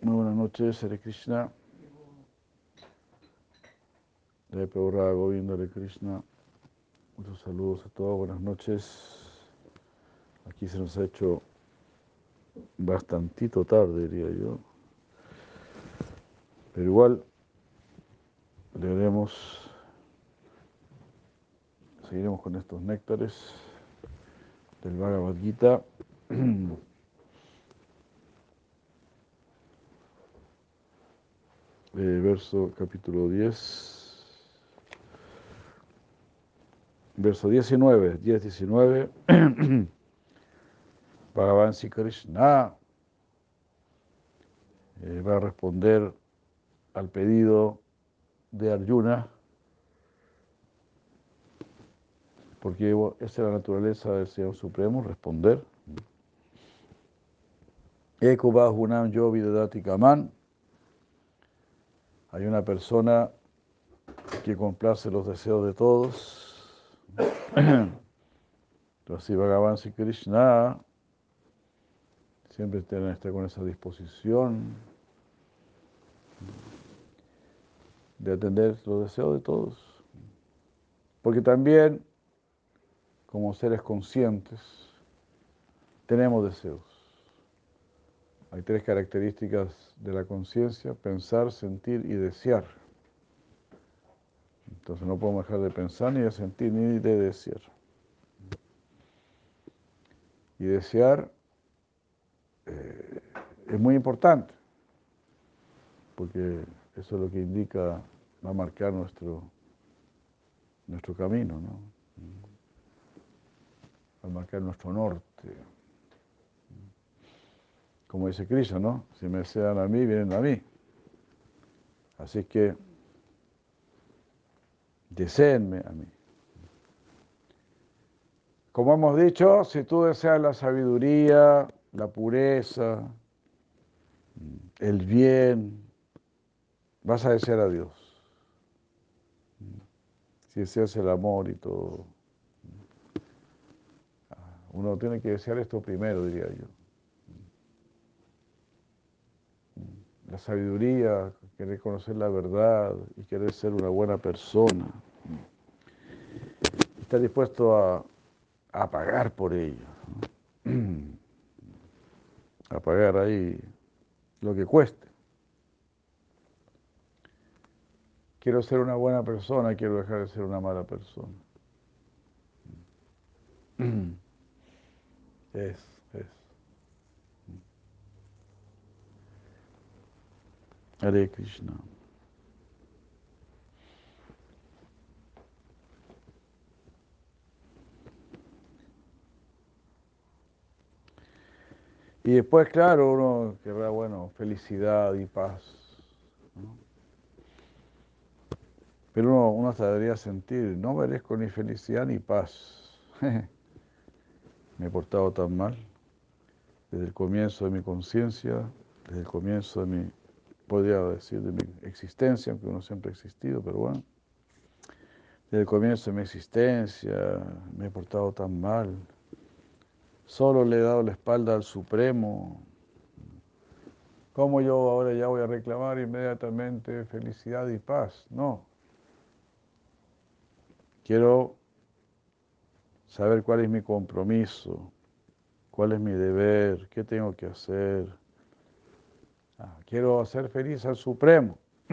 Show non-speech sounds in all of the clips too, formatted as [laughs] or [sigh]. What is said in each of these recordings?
Muy buenas noches, Hare Krishna. De Peurra Govinda Hare Krishna. Muchos saludos a todos, buenas noches. Aquí se nos ha hecho bastantito tarde, diría yo. Pero igual leeremos, seguiremos con estos néctares del Bhagavad Gita. [clears throat] Eh, verso capítulo 10, verso 19, 10, 19, Bhagavan Krishna eh, va a responder al pedido de Arjuna, porque esa es la naturaleza del Señor Supremo, responder. Eko Bahunam Yo Vidadati Kaman hay una persona que complace los deseos de todos. [coughs] Entonces, Bhagavan Sri Krishna siempre tiene estar con esa disposición de atender los deseos de todos. Porque también, como seres conscientes, tenemos deseos. Hay tres características de la conciencia, pensar, sentir y desear. Entonces no podemos dejar de pensar, ni de sentir, ni de desear. Y desear eh, es muy importante, porque eso es lo que indica, va a marcar nuestro, nuestro camino, ¿no? va a marcar nuestro norte como dice Cristo, ¿no? Si me desean a mí, vienen a mí. Así que deseenme a mí. Como hemos dicho, si tú deseas la sabiduría, la pureza, el bien, vas a desear a Dios. Si deseas el amor y todo. Uno tiene que desear esto primero, diría yo. La sabiduría, querer conocer la verdad y querer ser una buena persona. Estar dispuesto a, pagar por ello. [clears throat] A pagar ahí lo que cueste. Quiero ser una buena persona, quiero dejar de ser una mala persona. [clears throat] Es, es. Hare Krishna. Y después, claro, uno querrá, bueno, felicidad y paz. Pero uno, uno debería sentir, no merezco ni felicidad ni paz. [laughs] Me he portado tan mal desde el comienzo de mi conciencia, desde el comienzo de mi podría decir, de mi existencia, aunque uno siempre ha existido, pero bueno, desde el comienzo de mi existencia me he portado tan mal, solo le he dado la espalda al Supremo, ¿cómo yo ahora ya voy a reclamar inmediatamente felicidad y paz? No. Quiero saber cuál es mi compromiso, cuál es mi deber, qué tengo que hacer quiero hacer feliz al Supremo. [clears throat]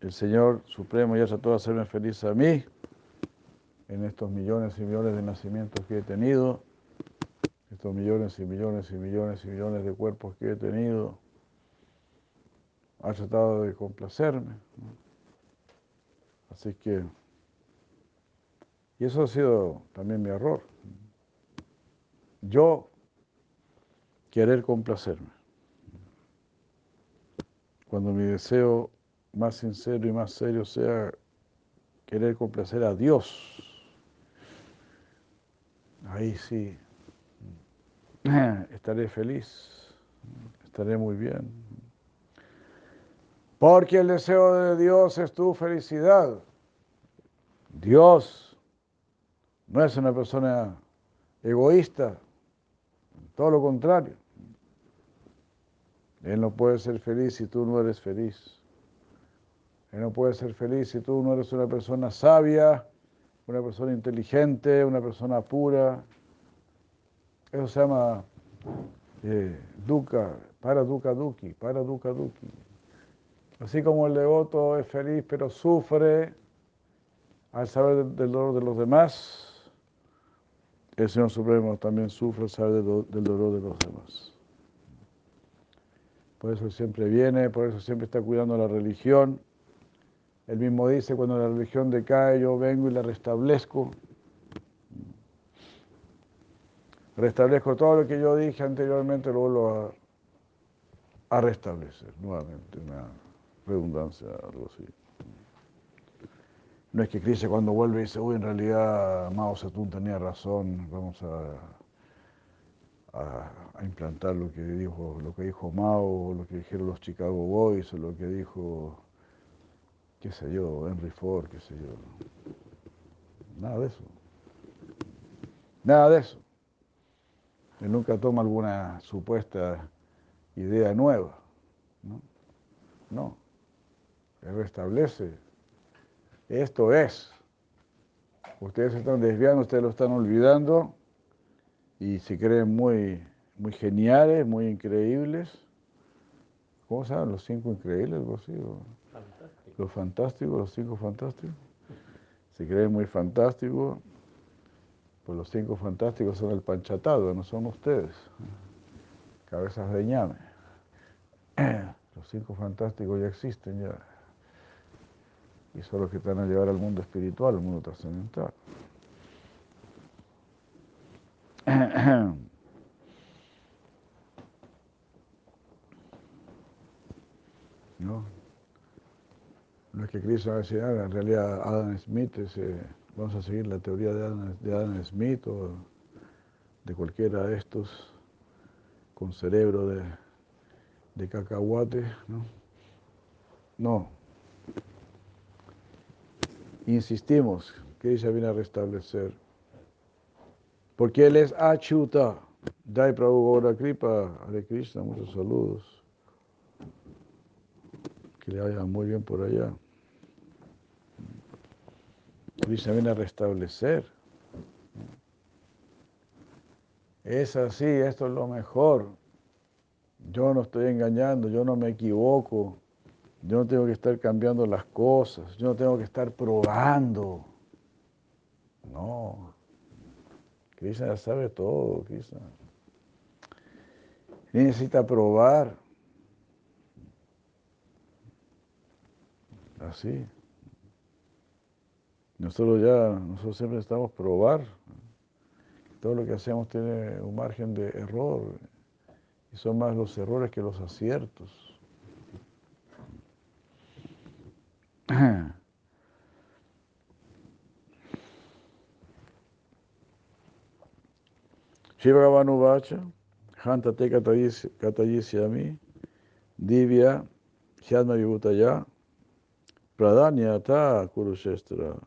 El Señor Supremo ya trató de hacerme feliz a mí en estos millones y millones de nacimientos que he tenido, estos millones y millones y millones y millones de cuerpos que he tenido. Ha tratado de complacerme. Así que, y eso ha sido también mi error. Yo querer complacerme. Cuando mi deseo más sincero y más serio sea querer complacer a Dios, ahí sí [clears throat] estaré feliz, estaré muy bien. Porque el deseo de Dios es tu felicidad. Dios no es una persona egoísta, todo lo contrario. Él no puede ser feliz si tú no eres feliz. Él no puede ser feliz si tú no eres una persona sabia, una persona inteligente, una persona pura. Eso se llama eh, dukkha, para dukkha duki, para dukkha duki. Así como el devoto es feliz pero sufre al saber del dolor de los demás, el Señor Supremo también sufre al saber del dolor de los demás. Por eso siempre viene, por eso siempre está cuidando la religión. Él mismo dice, cuando la religión decae, yo vengo y la restablezco. Restablezco todo lo que yo dije anteriormente, lo vuelvo a, a restablecer nuevamente, una redundancia, algo así. No es que Krishna cuando vuelve dice, uy, en realidad Mao Zedong tenía razón, vamos a, a, implantar lo que dijo, lo que dijo Mao, lo que dijeron los Chicago Boys, o lo que dijo, qué sé yo, Henry Ford, qué sé yo. Nada de eso. Nada de eso. Él nunca toma alguna supuesta idea nueva. No. no. Él restablece esto es. Ustedes se están desviando, ustedes lo están olvidando y se creen muy, muy geniales, muy increíbles. ¿Cómo se llaman? Los cinco increíbles, algo así. Los fantásticos, los cinco fantásticos. Se creen muy fantásticos. Pues los cinco fantásticos son el panchatado, no son ustedes. Cabezas de ñame. [clears throat] Los cinco fantásticos ya existen ya y son los que te van a llevar al mundo espiritual, al mundo trascendental. [clears throat] ¿No? No es que Cristo decir, ah, en realidad Adam Smith, vamos a seguir la teoría de Adam, de Adam Smith o de cualquiera de estos con cerebro de, de cacahuate, ¿no? No, insistimos que ella viene a restablecer. Porque él es Achuta. Dai Prabhu Gaura Kripa, Hare Krishna, muchos saludos. Que le vaya muy bien por allá. Krishna viene a restablecer. Es así, esto es lo mejor. Yo no estoy engañando, yo no me equivoco. Yo no tengo que estar cambiando las cosas, yo no tengo que estar probando. No. Krishna ya sabe todo, Krishna. necesita probar. Así. Nosotros ya, nosotros siempre estamos probar. Todo lo que hacemos tiene un margen de error. Y son más los errores que los aciertos. Shivaganuvacha, Hantate Katayisyami, Divya, Hyadma Vibhutaya, Pradanyata Kurushestra,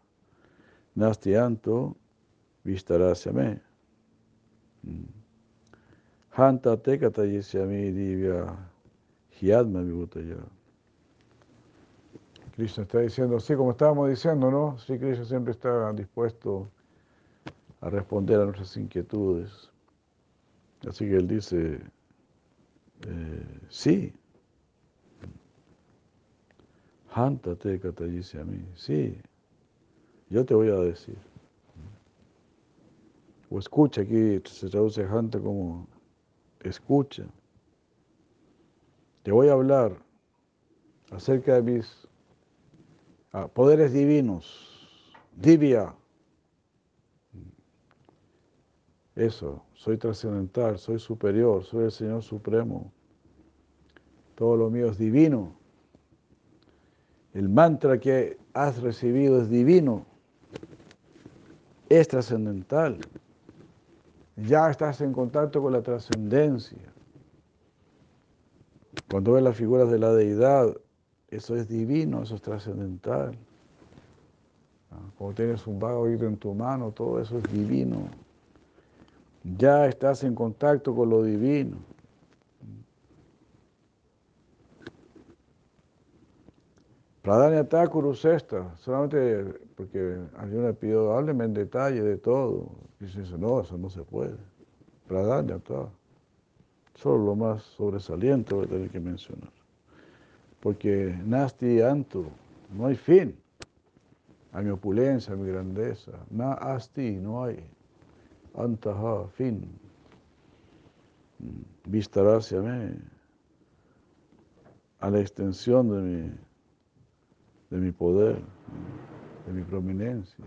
Nastianto, Vistarasyame. Hantate Katayisyami, Divya, Hyadma Vibhutaya. Krishna está diciendo, sí, como estábamos diciendo, ¿no? Sí, Krishna siempre está dispuesto a responder a nuestras inquietudes. Así que él dice, eh, sí, Hántate, dice a mí, sí, yo te voy a decir. O escucha, aquí se traduce Hanta como escucha. Te voy a hablar acerca de mis Ah, poderes divinos, divia. Eso, soy trascendental, soy superior, soy el Señor Supremo. Todo lo mío es divino. El mantra que has recibido es divino, es trascendental. Ya estás en contacto con la trascendencia. Cuando ves las figuras de la deidad, eso es divino, eso es trascendental. Ah, Como tienes un vago hilo en tu mano, todo eso es divino. Ya estás en contacto con lo divino. Pradanya Thakur usa esta, solamente porque Arjuna pidió, hábleme en detalle de todo. Y se dice, no, eso no se puede. Pradanya Thakur, solo lo más sobresaliente voy a tener que mencionar. Porque Nasti Antu, no hay fin a mi opulencia, a mi grandeza. Na asti, no hay. Antaha, fin. Vistar hacia mí, a la extensión de mi, de mi poder, de mi prominencia.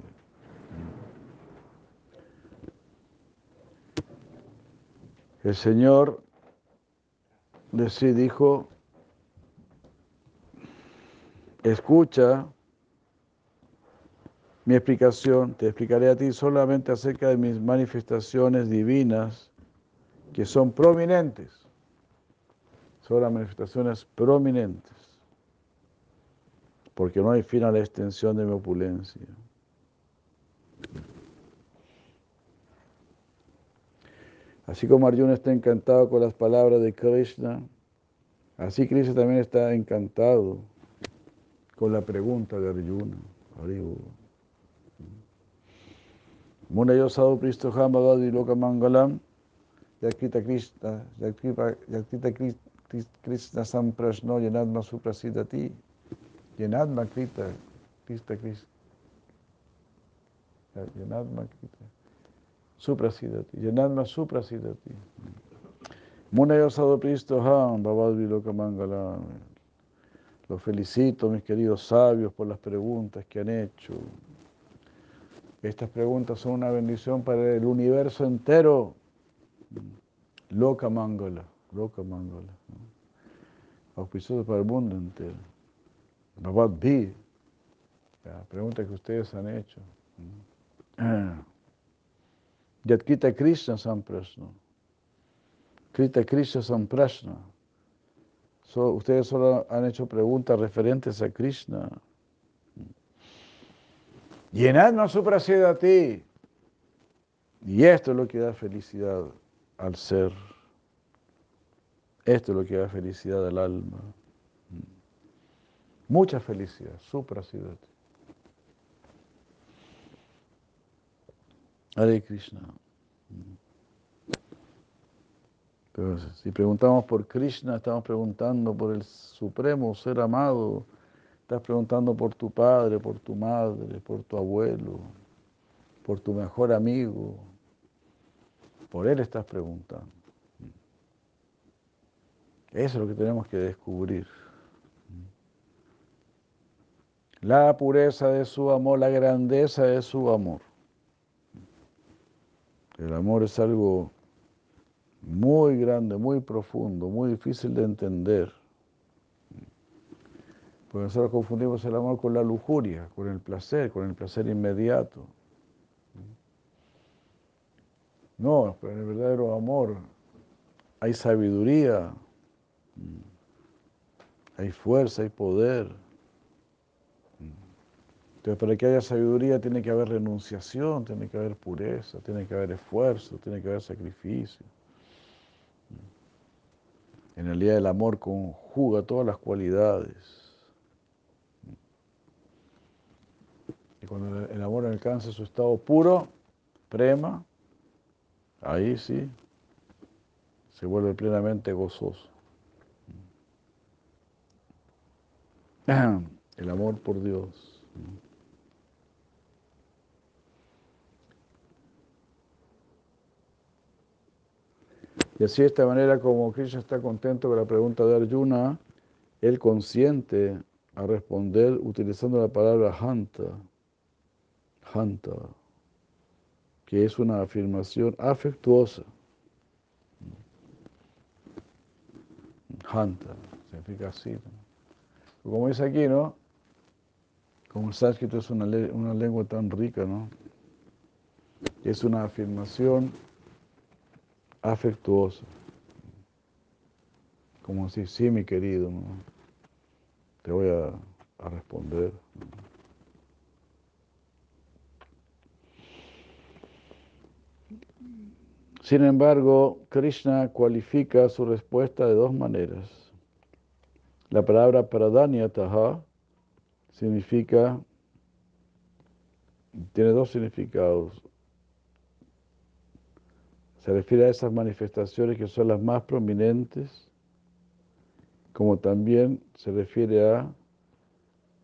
El Señor de sí dijo, escucha mi explicación, te explicaré a ti solamente acerca de mis manifestaciones divinas que son prominentes. Son las manifestaciones prominentes. Porque no hay fin a la extensión de mi opulencia. Así como Arjuna está encantado con las palabras de Krishna, así Krishna también está encantado con la pregunta de Arjuna. Muna yosado pristo y loka mangalam yakita krishna yakita krishna samprashno yanadma suprasidati yanadma krita krista krishna yanadma krita suprasidati yanadma suprasidati Muna yosado pristo ham babadvi loka mangalam los felicito, mis queridos sabios, por las preguntas que han hecho. Estas preguntas son una bendición para el universo entero. Loca Mangala, Loca Mangala. Auspicioso para el mundo entero. Bhavad Bhi. Preguntas que ustedes han hecho. Yatkita Krishna Samprasna. Krita Krishna Samprasna. Ustedes solo han hecho preguntas referentes a Krishna. Llenadme su a ti. Y esto es lo que da felicidad al ser. Esto es lo que da felicidad al alma. Mucha felicidad, ti. Hare Krishna. Si preguntamos por Krishna, estamos preguntando por el supremo ser amado Estás preguntando por tu padre, por tu madre, por tu abuelo, por tu mejor amigo. Por él estás preguntando. Eso es lo que tenemos que descubrir. La pureza de su amor, la grandeza de su amor. El amor es algo muy grande, muy profundo, muy difícil de entender. Porque nosotros confundimos el amor con la lujuria, con el placer, con el placer inmediato. No, pero en el verdadero amor hay sabiduría, hay fuerza, hay poder. Entonces, para que haya sabiduría tiene que haber renunciación, tiene que haber pureza, tiene que haber esfuerzo, tiene que haber sacrificio. En el amor conjuga todas las cualidades. cuando el amor alcanza su estado puro, prema, ahí sí, se vuelve plenamente gozoso. [clears throat] El amor por Dios. Y así de esta manera como Krishna está contento con la pregunta de Arjuna, él consiente a responder utilizando la palabra hanta. Hanta, que es una afirmación afectuosa. Hanta, significa así. Como dice aquí, ¿no? Como el sánscrito es una, una lengua tan rica, ¿no? Es una afirmación afectuosa. Como decir, sí, mi querido, te voy a, a responder. Sin embargo, Krishna cualifica su respuesta de dos maneras. La palabra pradanyataha significa, tiene dos significados. Se refiere a esas manifestaciones que son las más prominentes, como también se refiere a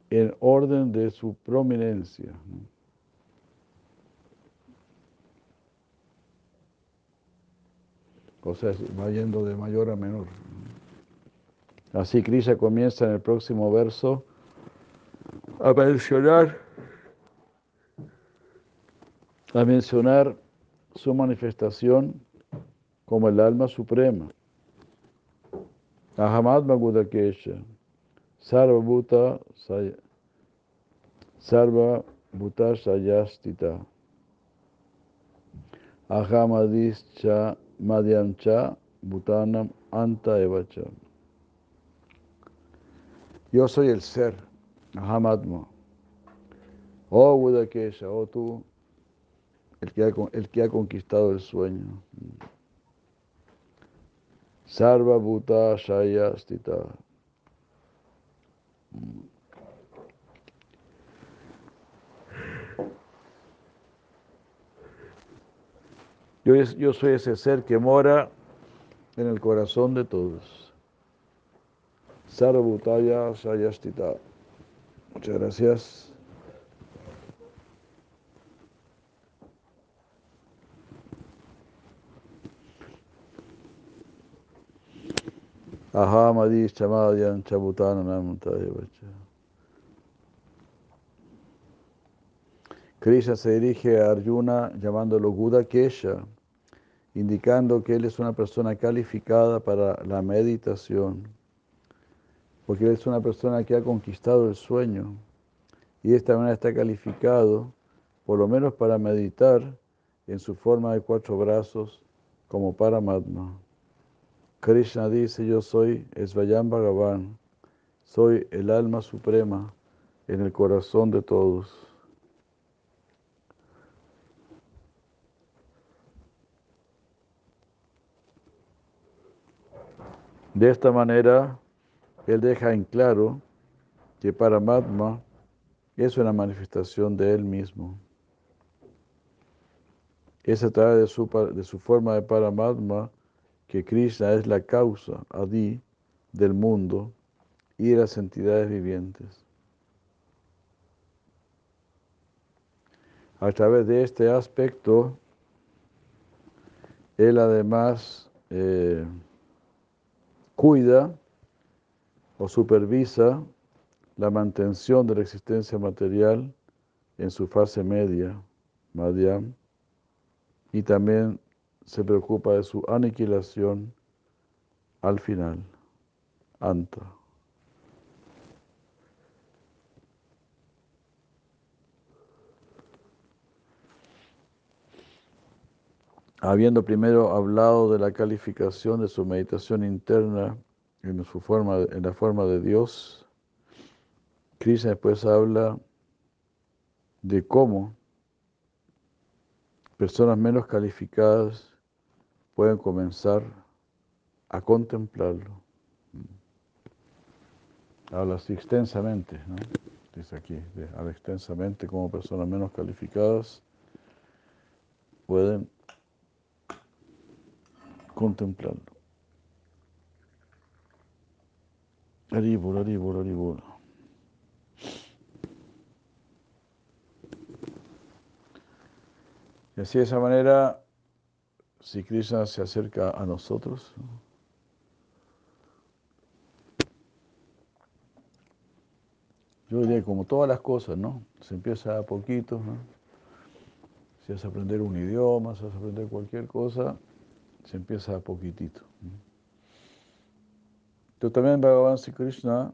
en orden de su prominencia. O sea, va yendo de mayor a menor. Así Krishna comienza en el próximo verso a mencionar, a mencionar su manifestación como el alma suprema. Ahamadma Gudakesha, Sarva Bhuta Sarva Bhuta Sayastita, Ahamadischa Madhyamcha Bhutanam Anta Evacha. Yo soy el ser, Ahamadma. Oh Budakesha, oh tú, el que, ha, el que ha conquistado el sueño. Sarva Bhuta Shaya Stita. Yo, yo soy ese ser que mora en el corazón de todos. Sarvabhutaya Sayastita. Muchas gracias. Ahamadi Chamadyan Chabutananam Tadevacha. Krishna se dirige a Arjuna llamándolo Guda Kesha, indicando que él es una persona calificada para la meditación, porque él es una persona que ha conquistado el sueño y de esta manera está calificado, por lo menos para meditar en su forma de cuatro brazos como Paramatma. Krishna dice, yo soy Svayam Bhagavan, soy el alma suprema en el corazón de todos. De esta manera, él deja en claro que Paramatma es una manifestación de él mismo. Es a través de su, de su forma de Paramatma que Krishna es la causa, Adi, del mundo y de las entidades vivientes. A través de este aspecto, él además eh, cuida o supervisa la mantención de la existencia material en su fase media, Madhyam, y también se preocupa de su aniquilación al final, Anta. Habiendo primero hablado de la calificación de su meditación interna en, su forma, en la forma de Dios, Krishna después habla de cómo personas menos calificadas pueden comenzar a contemplarlo. Habla así extensamente, ¿no? dice aquí, habla extensamente como personas menos calificadas pueden contemplarlo. Aribur, aribur, aribur. Y así de esa manera si Krishna se acerca a nosotros, yo diría como todas las cosas, ¿no? Se empieza a poquito, ¿no? Si vas a aprender un idioma, si vas a aprender cualquier cosa, se empieza a poquitito. Pero también Bhagavan Sri Krishna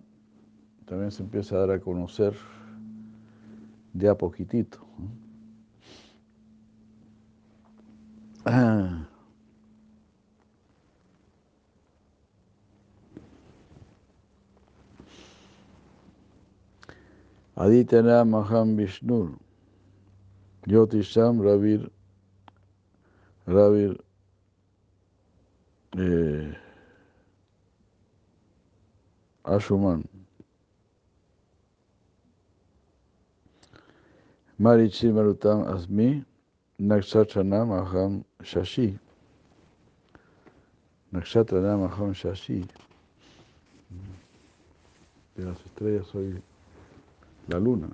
también se empieza a dar a conocer de a poquitito. Ah. Aditya Maham Vishnu, Jyotisham Ravir, Ravir, eh, Ashuman. Marichi Marutam Asmi, Nakshatranam Aham Shashi. Nakshatranam Aham Shashi. De las estrellas soy la luna.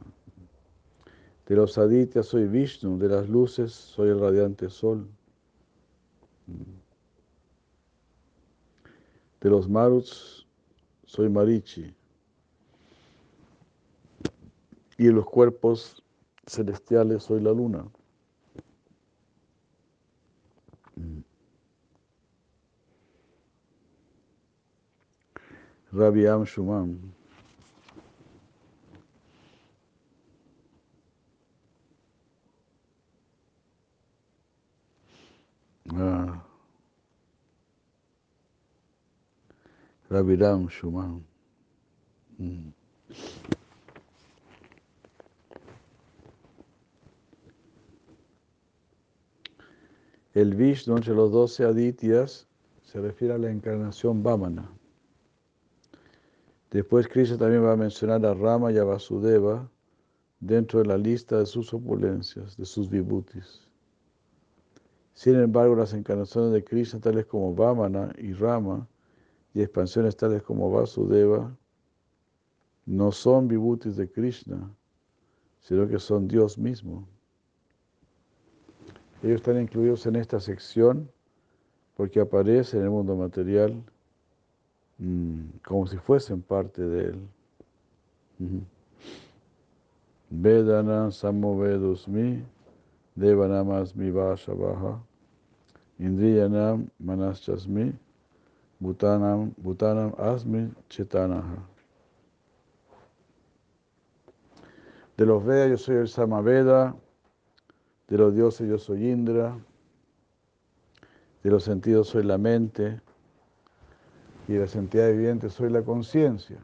De los adityas soy Vishnu, de las luces soy el radiante sol. De los maruts soy Marichi. Y de los cuerpos celestiales soy la luna. Rabiam Shumam. Ah. Shumam. Mm. El Vishnu entre los doce adityas se refiere a la encarnación Vamana. Después Krishna también va a mencionar a Rama y a Vasudeva dentro de la lista de sus opulencias, de sus vibhutis. Sin embargo, las encarnaciones de Krishna, tales como Vamana y Rama, y expansiones tales como Vasudeva, no son vibhutis de Krishna, sino que son Dios mismo. Ellos están incluidos en esta sección porque aparecen en el mundo material como si fuesen parte de él. Vedana samovedusmi devanamasmi vashabaha indriyanam manaschasmi bhutanam, bhutanam asmi chetanaha. De los Vedas yo soy el Samaveda, de los dioses yo soy Indra, de los sentidos soy la mente y las entidades vivientes soy la conciencia.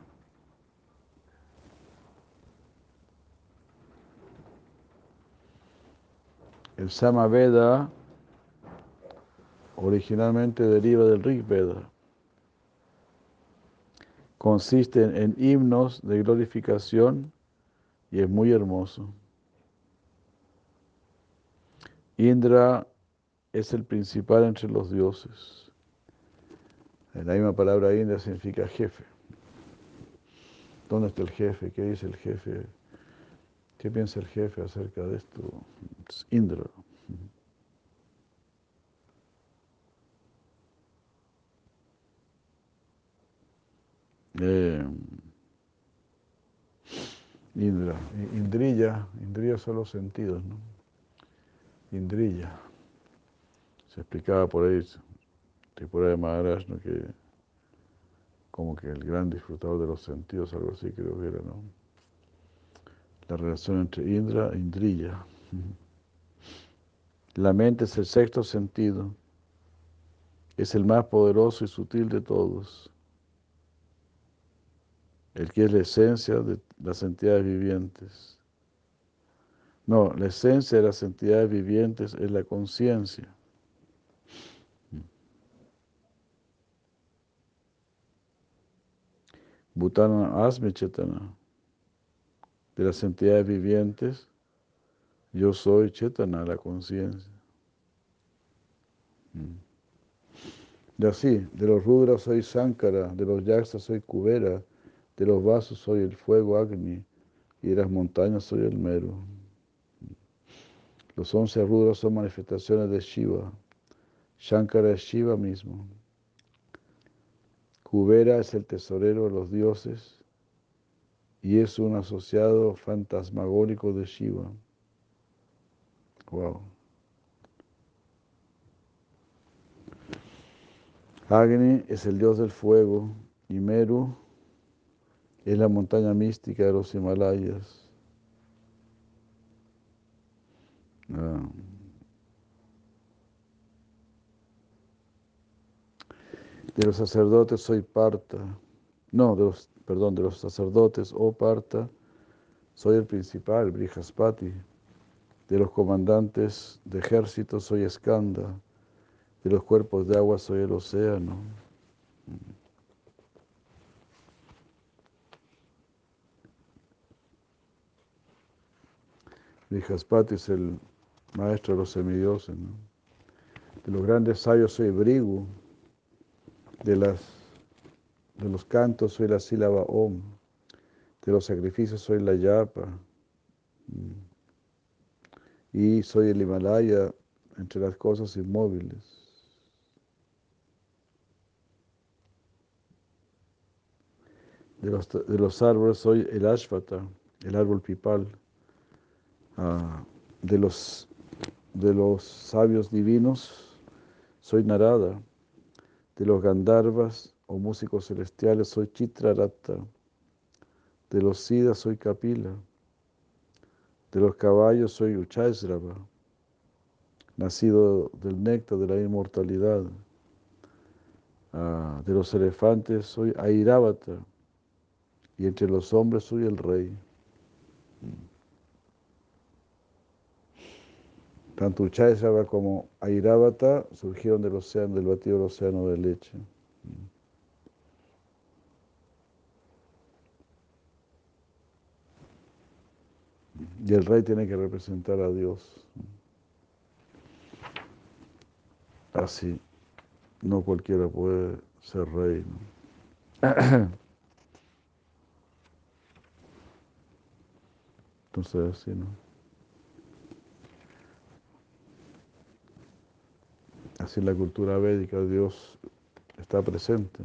El Samaveda originalmente deriva del Rig Veda. Consiste en himnos de glorificación y es muy hermoso. Indra es el principal entre los dioses. La misma palabra Indra significa jefe. ¿Dónde está el jefe? ¿Qué dice el jefe? ¿Qué piensa el jefe acerca de esto? Es Indra. Eh, Indra, Indrilla, Indrilla son los sentidos, ¿no? Indrilla. Se explicaba por ahí, Tripura de Maharaj, ¿no? que como que el gran disfrutador de los sentidos, algo así creo que era, ¿no? La relación entre Indra e Indrilla. La mente es el sexto sentido, es el más poderoso y sutil de todos, el que es la esencia de las entidades vivientes. No, la esencia de las entidades vivientes es la conciencia. Bhutana Asmi Chetana. De las entidades vivientes, yo soy Chetana, la conciencia. Y así, de los rudras soy Sankara, de los yaksas soy Kubera, de los vasos soy el fuego Agni, y de las montañas soy el Meru. Los once rudras son manifestaciones de Shiva. Shankara es Shiva mismo. Kubera es el tesorero de los dioses y es un asociado fantasmagórico de Shiva. Wow. Agni es el dios del fuego y Meru es la montaña mística de los Himalayas. Ah. De los sacerdotes soy parta. No, de los, perdón, de los sacerdotes, oh parta, soy el principal, Brihaspati. De los comandantes de ejército soy Skanda. De los cuerpos de agua soy el océano. Brihaspati es el maestro de los semidioses. ¿no? De los grandes sabios soy Brigu. De, las, de los cantos soy la sílaba Om. De los sacrificios soy la Yapa. Y soy el Himalaya entre las cosas inmóviles. De los, de los árboles soy el Ashvata, el árbol pipal. Ah, de, los, de los sabios divinos soy Narada. De los Gandharvas o músicos celestiales soy Chitrarata. De los Siddhas soy Kapila. De los caballos soy Uchaisrava, nacido del néctar de la inmortalidad. Ah, de los elefantes soy Airavata y entre los hombres soy el rey. Tanto Uchaisrava como Airavata surgieron del océano, del batido del océano de leche. Y el rey tiene que representar a Dios. Así, no cualquiera puede ser rey. [clears throat] Entonces, así, ¿no? Así en la cultura védica Dios está presente.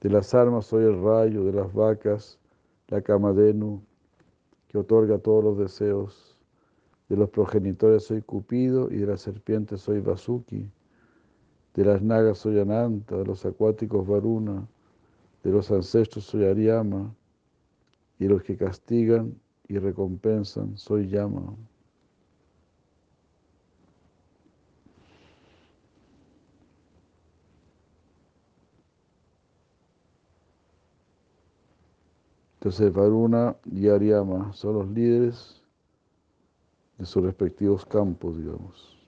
De las armas soy el rayo, de las vacas, la camadenu, que otorga todos los deseos. De los progenitores soy Cupido y de las serpientes soy Vasuki. De las nagas soy Ananta, de los acuáticos Varuna, de los ancestros soy Ariama y los que castigan y recompensan soy Yama. Entonces Varuna y Ariama son los líderes de sus respectivos campos, digamos.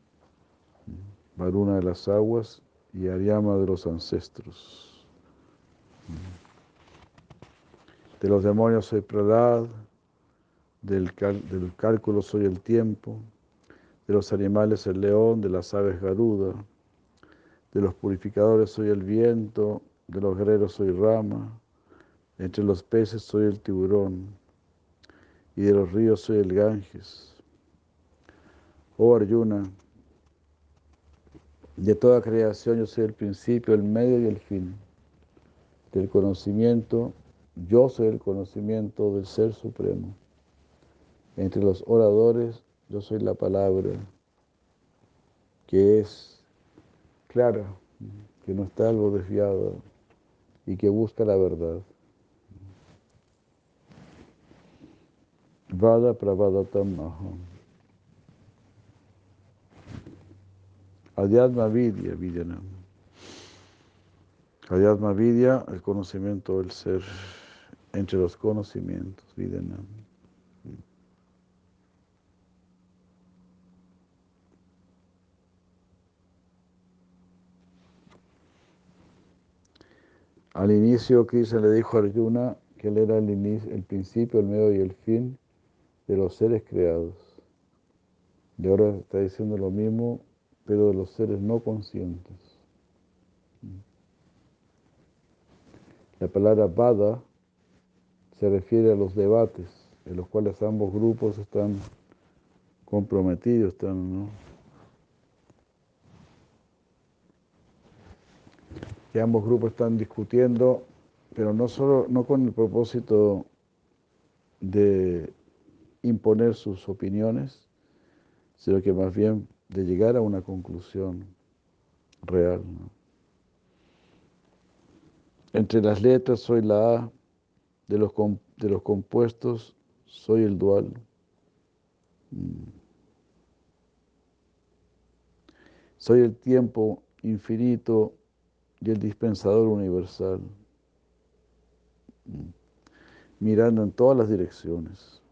Varuna de las aguas y Ariama de los ancestros. De los demonios soy Pralad, del, del cálculo soy el tiempo, de los animales el león, de las aves Garuda, de los purificadores soy el viento, de los guerreros soy Rama, entre los peces soy el tiburón y de los ríos soy el Ganges. Oh Arjuna, de toda creación yo soy el principio, el medio y el fin. Del conocimiento, yo soy el conocimiento del Ser Supremo. Entre los oradores, yo soy la palabra que es clara, que no está algo desviado y que busca la verdad. Vada Pravadatam Aham. Adhyatma Vidya Vidyanam. Adhyatma Vidya, el conocimiento del ser, entre los conocimientos, Vidyanam. Al inicio Krishna le dijo a Arjuna que él era el, inicio, el principio, el medio y el fin de los seres creados. Y ahora está diciendo lo mismo, pero de los seres no conscientes. La palabra Vada se refiere a los debates en los cuales ambos grupos están comprometidos, están, que ambos grupos están discutiendo, pero no solo no con el propósito de imponer sus opiniones, sino que más bien de llegar a una conclusión real. Entre las letras soy la A, de los, de los compuestos soy el dual. Mm. Soy el tiempo infinito y el dispensador universal, mm. mirando en todas las direcciones.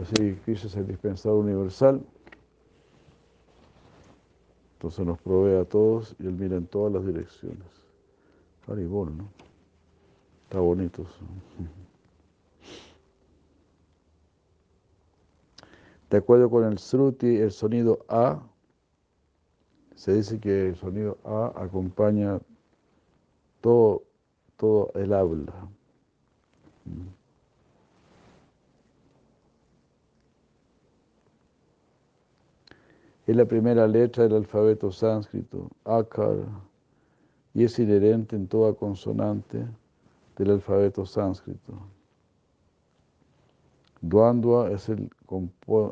Así Cristo es el dispensador universal. Entonces nos provee a todos y Él mira en todas las direcciones. Haribol, ¿no? Está bonito. De acuerdo con el Sruti, el sonido A, se dice que el sonido A acompaña todo, todo el habla. Es la primera letra del alfabeto sánscrito, akar, y es inherente en toda consonante del alfabeto sánscrito. Duandua es el,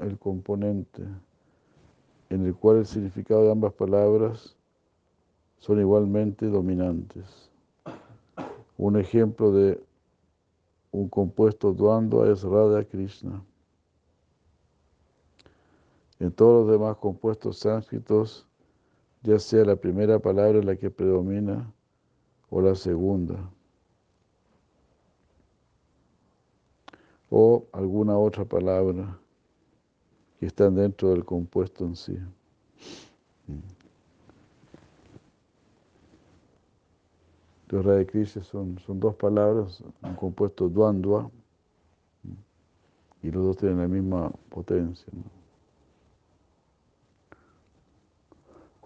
el componente en el cual el significado de ambas palabras son igualmente dominantes. Un ejemplo de un compuesto Duandua es Radha Krishna. En todos los demás compuestos sánscritos, ya sea la primera palabra la que predomina o la segunda, o alguna otra palabra que está dentro del compuesto en sí. Los Radha son, son dos palabras, un compuesto duandua, y los dos tienen la misma potencia.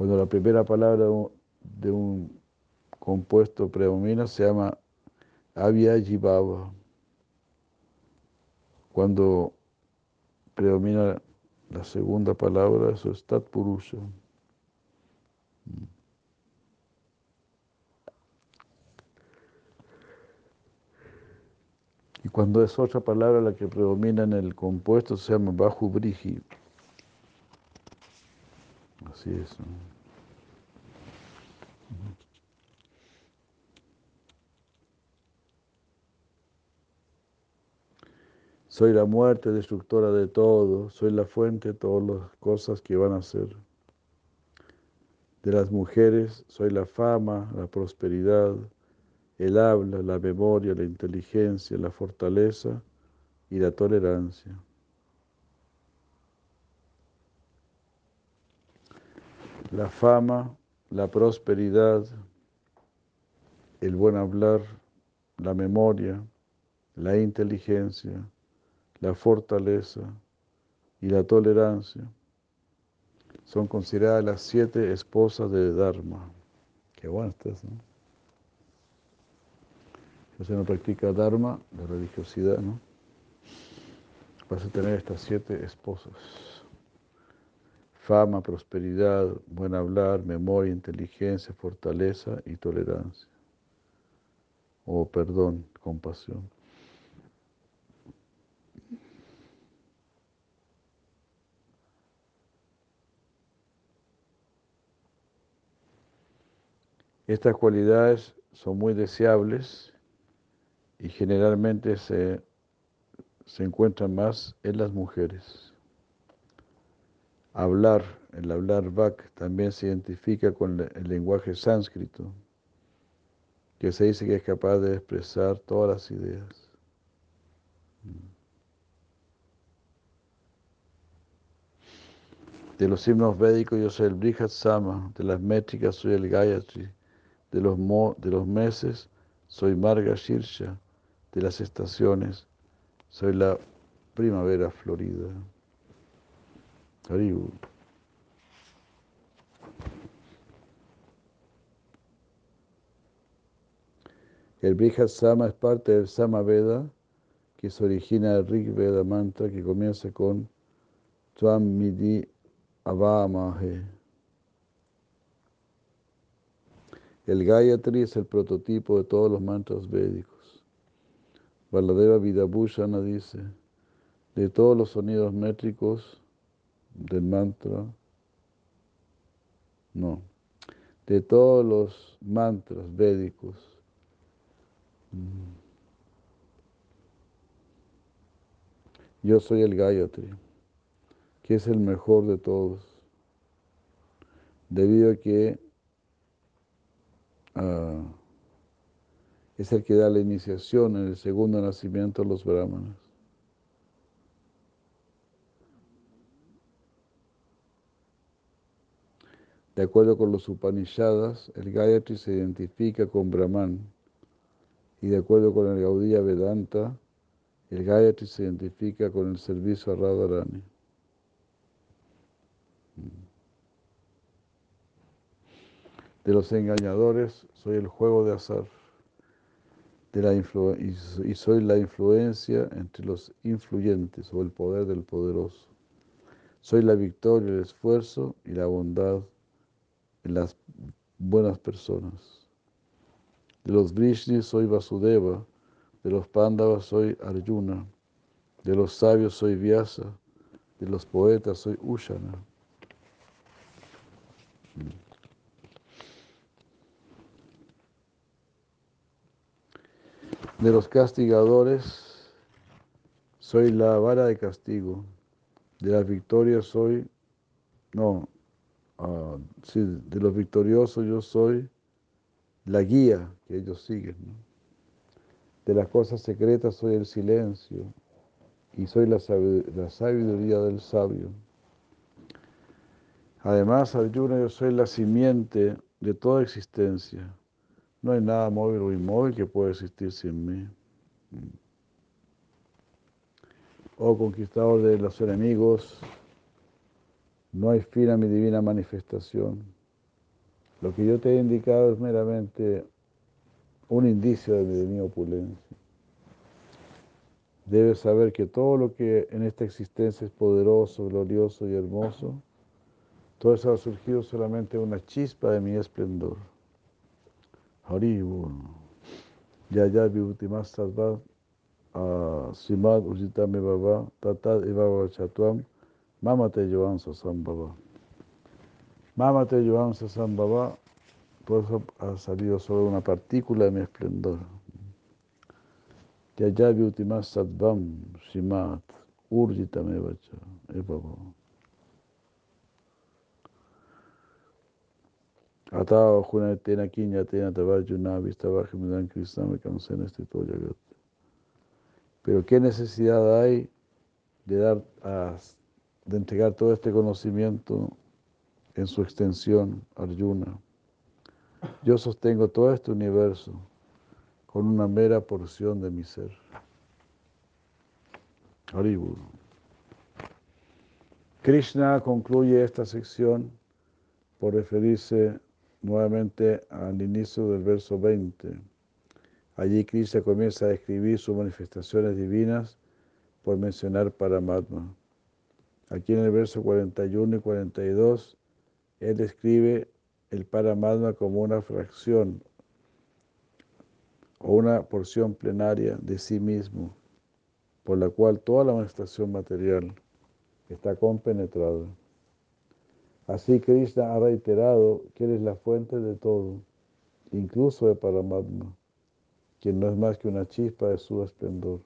Cuando la primera palabra de un compuesto predomina, se llama Avyajibhava. Cuando predomina la segunda palabra, eso es Tat Purusha. Y cuando es otra palabra la que predomina en el compuesto, se llama Bahu Briji. Así es. Soy la muerte destructora de todo, soy la fuente de todas las cosas que van a ser. De las mujeres soy la fama, la prosperidad, el habla, la memoria, la inteligencia, la fortaleza y la tolerancia. La fama, la prosperidad, el buen hablar, la memoria, la inteligencia, la fortaleza y la tolerancia son consideradas las siete esposas de Dharma. Qué bueno estás, ¿no? Si se no practica Dharma, la religiosidad, ¿no? Vas a tener estas siete esposas. Fama, prosperidad, buen hablar, memoria, inteligencia, fortaleza y tolerancia. O perdón, compasión. Estas cualidades son muy deseables y generalmente se, se encuentran más en las mujeres. Hablar, el hablar Vak también se identifica con el lenguaje sánscrito, que se dice que es capaz de expresar todas las ideas. De los himnos védicos yo soy el Brihat Sama, de las métricas soy el Gayatri de los, de los meses soy Marga Shirsha, de las estaciones soy la primavera florida. El Brihat Sama es parte del Sama Veda, que se origina del Rig Veda mantra que comienza con Tvam Midi Avamahe. El Gayatri es el prototipo de todos los mantras védicos. Baladeva Vidabhushana dice, de todos los sonidos métricos del mantra, no, de todos los mantras védicos, mm, yo soy el Gayatri, que es el mejor de todos, debido a que Ah, es el que da la iniciación en el segundo nacimiento a los brahmanas. De acuerdo con los Upanishadas, el Gayatri se identifica con Brahman Y de acuerdo con el Gaudiya Vedanta, el Gayatri se identifica con el servicio a Radharani. De los engañadores soy el juego de azar de la y soy la influencia entre los influyentes o el poder del poderoso. Soy la victoria, el esfuerzo y la bondad en las buenas personas. De los Vrishnis soy Vasudeva, de los Pandavas soy Arjuna, de los sabios soy Vyasa, de los poetas soy Ushana. De los castigadores soy la vara de castigo, de las victorias soy, no, sí, de los victoriosos yo soy la guía que ellos siguen. De las cosas secretas soy el silencio y soy la sabiduría del sabio. Además, Arjuna, yo soy la simiente de toda existencia. No hay nada móvil o inmóvil que pueda existir sin mí. Oh conquistador de los enemigos, no hay fin a mi divina manifestación. Lo que yo te he indicado es meramente un indicio de mi opulencia. Debes saber que todo lo que en esta existencia es poderoso, glorioso y hermoso, todo eso ha surgido solamente una chispa de mi esplendor. Haribu. Ya ya vibhutimas sarva simad ujitame baba tatad evava chatuam mamate yoam sasambhava. Mamate yoam sasambhava, por eso ha salido solo una partícula de mi esplendor. Ya ya vibhutimas sadvam simad urjitame vacha evava. Atao Juna Tena Kinya Tena Tavarjuna Vistavajimudan Krishna en este Jagat. Pero qué necesidad hay de dar a, de entregar todo este conocimiento en su extensión, Arjuna. Yo sostengo todo este universo con una mera porción de mi ser. Haribur. Krishna concluye esta sección por referirse nuevamente al inicio del verso 20. Allí Krishna comienza a describir sus manifestaciones divinas por mencionar Paramatma. Aquí en el verso 41 y 42, él describe el Paramatma como una fracción o una porción plenaria de sí mismo, por la cual toda la manifestación material está compenetrada. Así Krishna ha reiterado que Él es la fuente de todo, incluso de Paramatma, quien no es más que una chispa de su esplendor.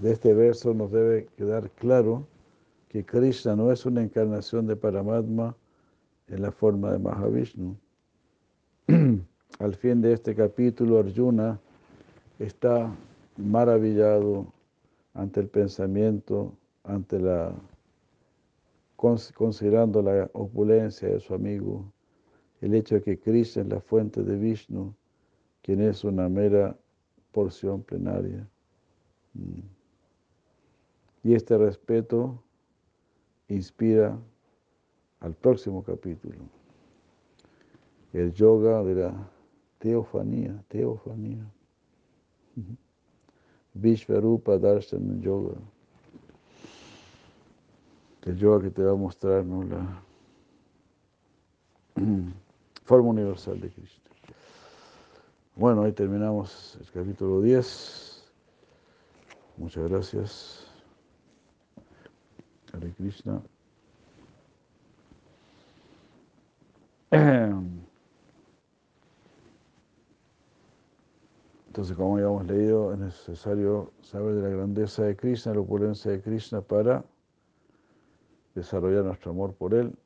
De este verso nos debe quedar claro que Krishna no es una encarnación de Paramatma en la forma de Mahavishnu. [clears throat] Al fin de este capítulo, Arjuna está maravillado ante el pensamiento, ante la considerando la opulencia de su amigo, el hecho de que Krishna es la fuente de Vishnu, quien es una mera porción plenaria. Mm. Y este respeto inspira al próximo capítulo, el yoga de la teofanía, teofanía. Vishvarupa Darshan Yoga el yoga que te va a mostrar la [clears throat] forma universal de Krishna. Bueno, ahí terminamos el capítulo 10. Muchas gracias. Hare Krishna. Entonces, como ya hemos leído, es necesario saber de la grandeza de Krishna, la opulencia de Krishna para desarrollar nuestro amor por Él.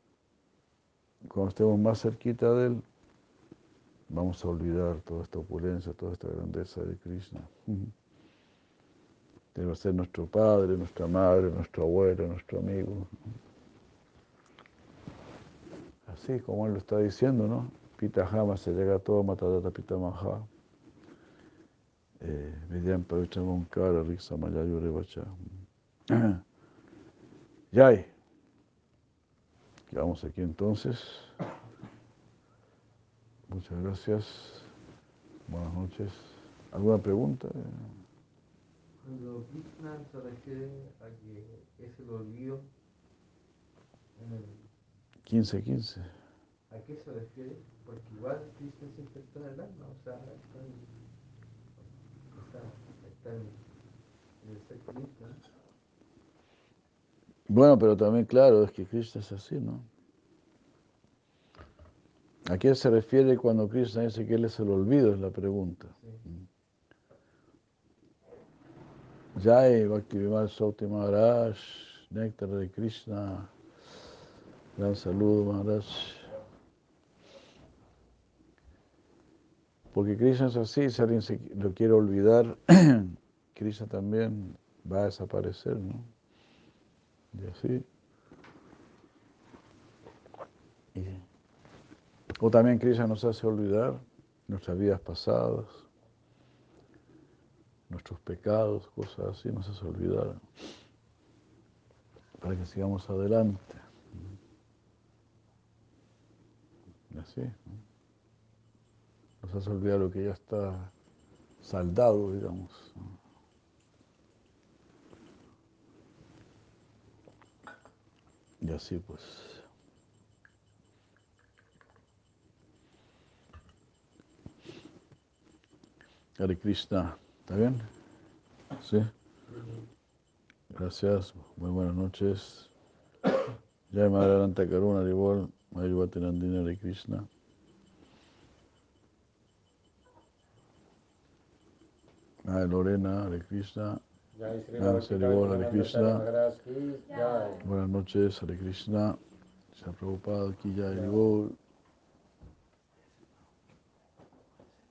Cuando estemos más cerquita de Él, vamos a olvidar toda esta opulencia, toda esta grandeza de Krishna. Debe ser nuestro padre, nuestra madre, nuestro abuelo, nuestro amigo. Así como él lo está diciendo, ¿no? Pita Hama se llega a todo, Matadata Pitamaha. Vidyan Pavitra Monkara Riksa Mayayu Revacha. [clears throat] Yay. Quedamos aquí entonces. Muchas gracias. Buenas noches. ¿Alguna pregunta? Cuando Krishna se refiere a que es el olvido en el 15-15. ¿A qué se refiere? Porque igual Krishna siempre está en el alma, o sea, está en, está, está en, en el ser Krishna. Bueno, pero también, claro, es que Krishna es así, ¿no? ¿A qué se refiere cuando Krishna dice que él es el olvido? Es la pregunta. Sí. Jai Bhakti Vimal Sauti Maharaj, Néctar de Krishna, gran saludo Maharaj. Porque Krishna es así, si alguien se lo quiere olvidar, [clears throat] Krishna también va a desaparecer, ¿no? Y así. O también Krishna nos hace olvidar nuestras vidas pasadas, nuestros pecados, cosas así, nos hace olvidar para que sigamos adelante. Y así. ¿no? Nos hace olvidar lo que ya está saldado, digamos. ¿no? Y así pues. Hare Krishna, ¿está bien? Sí. Gracias, muy buenas noches. Jai Madhavanta Karuna Rivol, Mayurvati Nandina Hare Krishna. Ay, Lorena, Hare Krishna. Hare. Buenas noches, Hare Krishna. Se ha preocupado aquí ya Hare Bol.